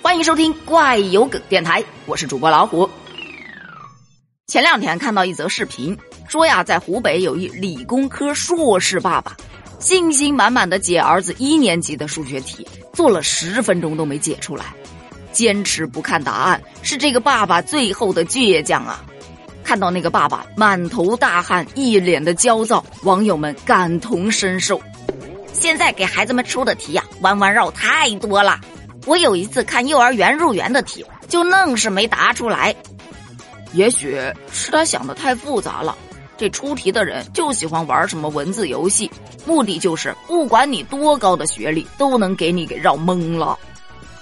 欢迎收听怪有梗电台，我是主播老虎。前两天看到一则视频，说呀，在湖北有一理工科硕士爸爸，信心满满的解儿子一年级的数学题，做了十分钟都没解出来，坚持不看答案是这个爸爸最后的倔强啊！看到那个爸爸满头大汗，一脸的焦躁，网友们感同身受。现在给孩子们出的题呀，弯弯绕太多了。我有一次看幼儿园入园的题，就愣是没答出来。也许是他想的太复杂了，这出题的人就喜欢玩什么文字游戏，目的就是不管你多高的学历，都能给你给绕懵了。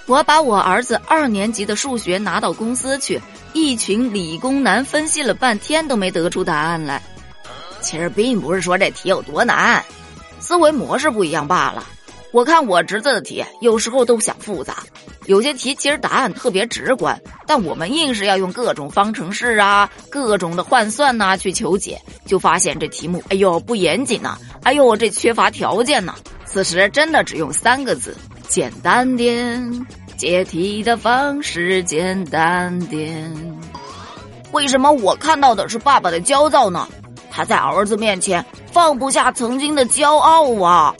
我把我儿子二年级的数学拿到公司去，一群理工男分析了半天都没得出答案来。其实并不是说这题有多难。思维模式不一样罢了。我看我侄子的题，有时候都想复杂，有些题其实答案特别直观，但我们硬是要用各种方程式啊、各种的换算呐去求解，就发现这题目，哎呦不严谨呐，哎呦这缺乏条件呐。此时真的只用三个字：简单点，解题的方式简单点。为什么我看到的是爸爸的焦躁呢？他在儿子面前放不下曾经的骄傲啊！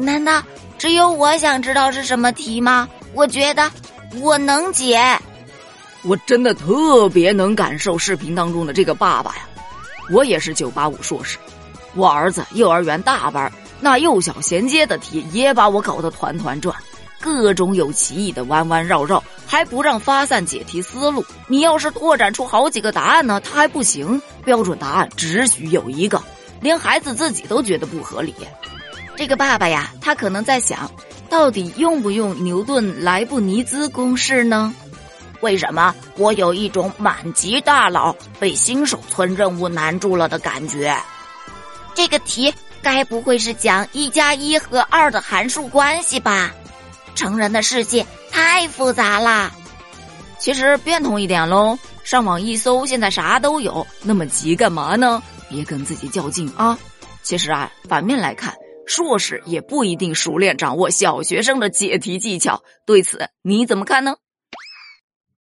难道只有我想知道是什么题吗？我觉得我能解。我真的特别能感受视频当中的这个爸爸呀！我也是九八五硕士，我儿子幼儿园大班，那幼小衔接的题也把我搞得团团转。各种有歧义的弯弯绕绕，还不让发散解题思路。你要是拓展出好几个答案呢，他还不行。标准答案只许有一个，连孩子自己都觉得不合理。这个爸爸呀，他可能在想，到底用不用牛顿莱布尼兹公式呢？为什么我有一种满级大佬被新手村任务难住了的感觉？这个题该不会是讲一加一和二的函数关系吧？成人的世界太复杂啦，其实变通一点喽，上网一搜，现在啥都有，那么急干嘛呢？别跟自己较劲啊！其实啊，反面来看，硕士也不一定熟练掌握小学生的解题技巧，对此你怎么看呢？